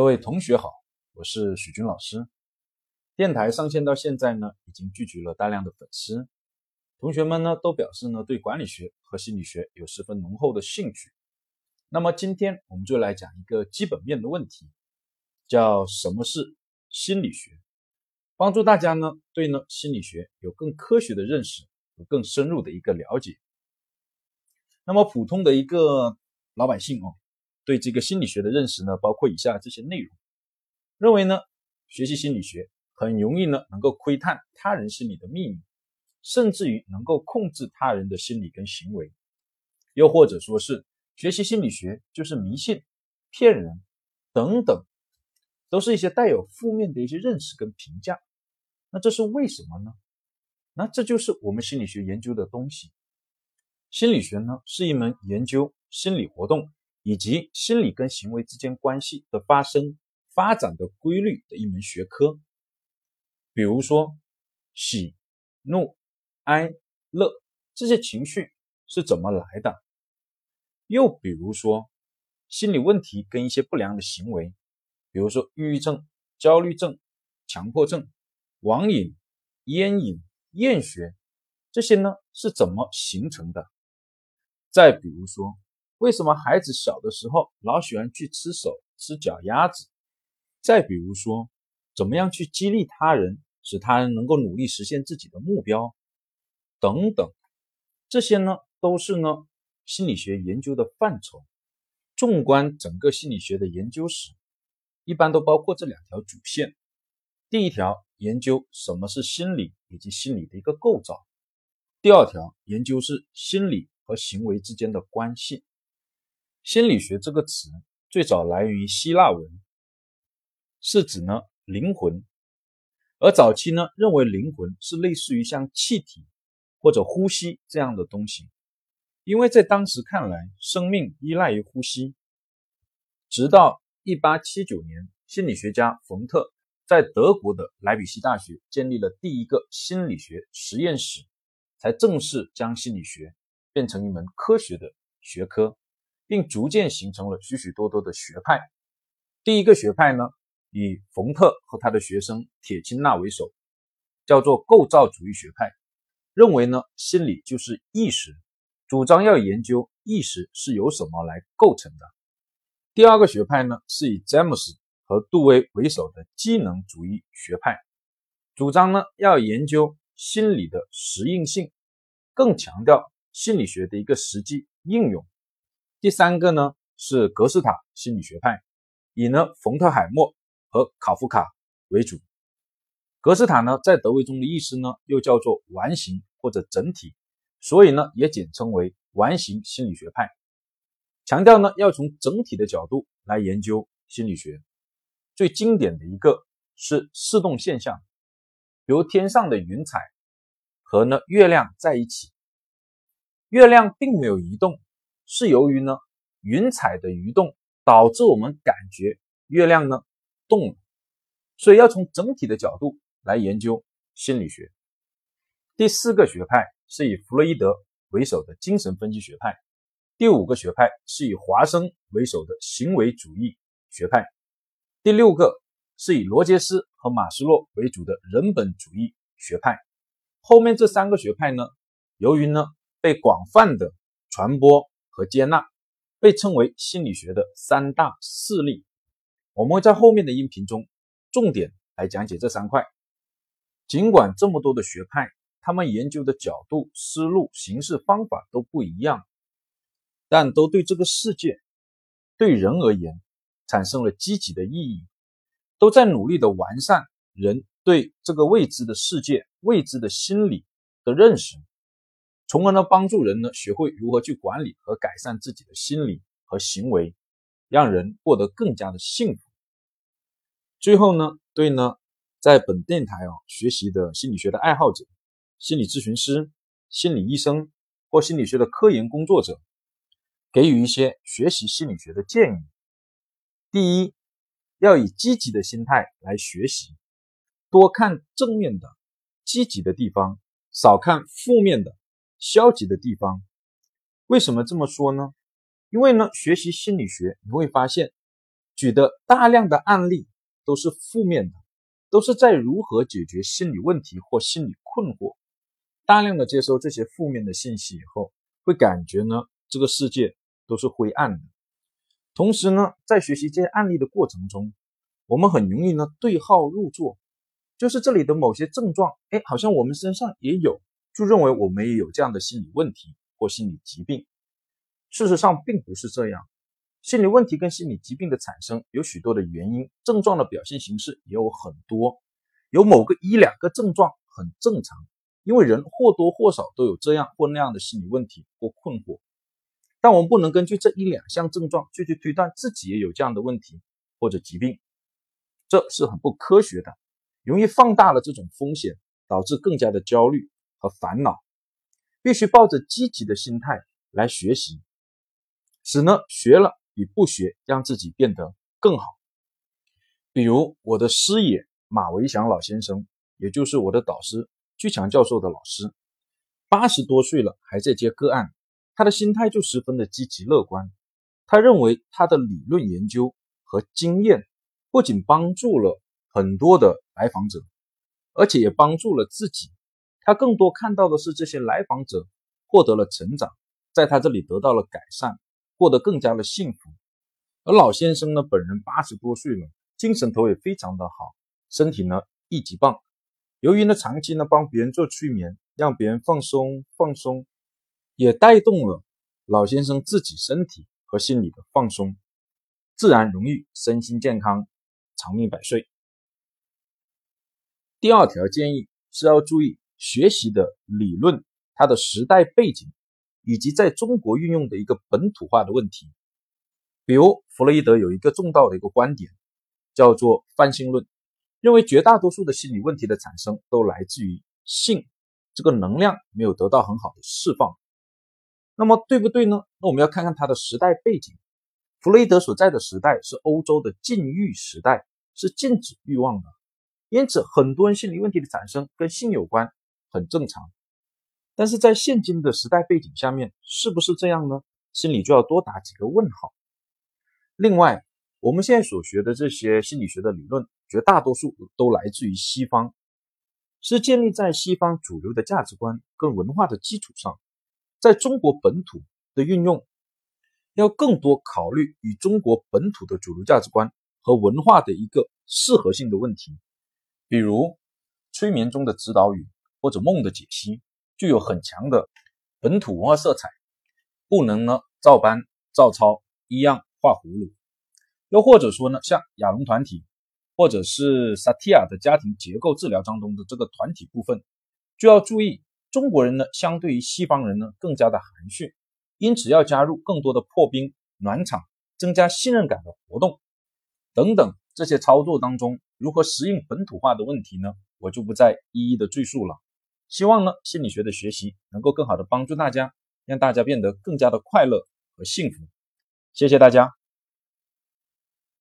各位同学好，我是许军老师。电台上线到现在呢，已经聚集了大量的粉丝，同学们呢都表示呢对管理学和心理学有十分浓厚的兴趣。那么今天我们就来讲一个基本面的问题，叫什么是心理学，帮助大家呢对呢心理学有更科学的认识和更深入的一个了解。那么普通的一个老百姓哦。对这个心理学的认识呢，包括以下这些内容：认为呢，学习心理学很容易呢，能够窥探他人心理的秘密，甚至于能够控制他人的心理跟行为；又或者说是学习心理学就是迷信、骗人等等，都是一些带有负面的一些认识跟评价。那这是为什么呢？那这就是我们心理学研究的东西。心理学呢，是一门研究心理活动。以及心理跟行为之间关系的发生、发展的规律的一门学科。比如说，喜、怒、哀、乐这些情绪是怎么来的？又比如说，心理问题跟一些不良的行为，比如说抑郁症、焦虑症、强迫症、网瘾、烟瘾、厌学，这些呢是怎么形成的？再比如说。为什么孩子小的时候老喜欢去吃手、吃脚丫子？再比如说，怎么样去激励他人，使他人能够努力实现自己的目标？等等，这些呢都是呢心理学研究的范畴。纵观整个心理学的研究史，一般都包括这两条主线：第一条，研究什么是心理以及心理的一个构造；第二条，研究是心理和行为之间的关系。心理学这个词最早来源于希腊文，是指呢灵魂，而早期呢认为灵魂是类似于像气体或者呼吸这样的东西，因为在当时看来，生命依赖于呼吸。直到一八七九年，心理学家冯特在德国的莱比锡大学建立了第一个心理学实验室，才正式将心理学变成一门科学的学科。并逐渐形成了许许多多的学派。第一个学派呢，以冯特和他的学生铁钦纳为首，叫做构造主义学派，认为呢，心理就是意识，主张要研究意识是由什么来构成的。第二个学派呢，是以詹姆斯和杜威为首的机能主义学派，主张呢要研究心理的实用性，更强调心理学的一个实际应用。第三个呢是格斯塔心理学派，以呢冯特海默和考夫卡为主。格斯塔呢在德文中的意思呢又叫做完形或者整体，所以呢也简称为完形心理学派，强调呢要从整体的角度来研究心理学。最经典的一个是视动现象，比如天上的云彩和呢月亮在一起，月亮并没有移动。是由于呢云彩的移动导致我们感觉月亮呢动了，所以要从整体的角度来研究心理学。第四个学派是以弗洛伊德为首的精神分析学派，第五个学派是以华生为首的行为主义学派，第六个是以罗杰斯和马斯洛为主的人本主义学派。后面这三个学派呢，由于呢被广泛的传播。和接纳被称为心理学的三大势力。我们会在后面的音频中重点来讲解这三块。尽管这么多的学派，他们研究的角度、思路、形式、方法都不一样，但都对这个世界、对人而言产生了积极的意义，都在努力的完善人对这个未知的世界、未知的心理的认识。从而呢，帮助人呢学会如何去管理和改善自己的心理和行为，让人过得更加的幸福。最后呢，对呢，在本电台啊学习的心理学的爱好者、心理咨询师、心理医生或心理学的科研工作者，给予一些学习心理学的建议。第一，要以积极的心态来学习，多看正面的、积极的地方，少看负面的。消极的地方，为什么这么说呢？因为呢，学习心理学你会发现，举的大量的案例都是负面的，都是在如何解决心理问题或心理困惑。大量的接收这些负面的信息以后，会感觉呢这个世界都是灰暗的。同时呢，在学习这些案例的过程中，我们很容易呢对号入座，就是这里的某些症状，哎，好像我们身上也有，就认为我们也有这样的心理问题或心理疾病。事实上并不是这样。心理问题跟心理疾病的产生有许多的原因，症状的表现形式也有很多。有某个一两个症状很正常，因为人或多或少都有这样或那样的心理问题或困惑。但我们不能根据这一两项症状就去推断自己也有这样的问题或者疾病，这是很不科学的，容易放大了这种风险，导致更加的焦虑和烦恼。必须抱着积极的心态来学习，使呢学了。比不学让自己变得更好。比如我的师爷马维祥老先生，也就是我的导师巨强教授的老师，八十多岁了还在接个案，他的心态就十分的积极乐观。他认为他的理论研究和经验不仅帮助了很多的来访者，而且也帮助了自己。他更多看到的是这些来访者获得了成长，在他这里得到了改善。过得更加的幸福，而老先生呢，本人八十多岁了，精神头也非常的好，身体呢一级棒。由于呢长期呢帮别人做催眠，让别人放松放松，也带动了老先生自己身体和心理的放松，自然容易身心健康，长命百岁。第二条建议是要注意学习的理论，它的时代背景。以及在中国运用的一个本土化的问题，比如弗洛伊德有一个重要的一个观点，叫做泛性论，认为绝大多数的心理问题的产生都来自于性这个能量没有得到很好的释放。那么对不对呢？那我们要看看它的时代背景。弗洛伊德所在的时代是欧洲的禁欲时代，是禁止欲望的，因此很多人心理问题的产生跟性有关，很正常。但是在现今的时代背景下面，是不是这样呢？心里就要多打几个问号。另外，我们现在所学的这些心理学的理论，绝大多数都来自于西方，是建立在西方主流的价值观跟文化的基础上，在中国本土的运用，要更多考虑与中国本土的主流价值观和文化的一个适合性的问题，比如催眠中的指导语或者梦的解析。具有很强的本土文化色彩，不能呢照搬照抄一样画葫芦。又或者说呢，像亚龙团体，或者是萨提亚的家庭结构治疗当中的这个团体部分，就要注意中国人呢相对于西方人呢更加的含蓄，因此要加入更多的破冰暖场，增加信任感的活动等等这些操作当中，如何适应本土化的问题呢？我就不再一一的赘述了。希望呢，心理学的学习能够更好的帮助大家，让大家变得更加的快乐和幸福。谢谢大家。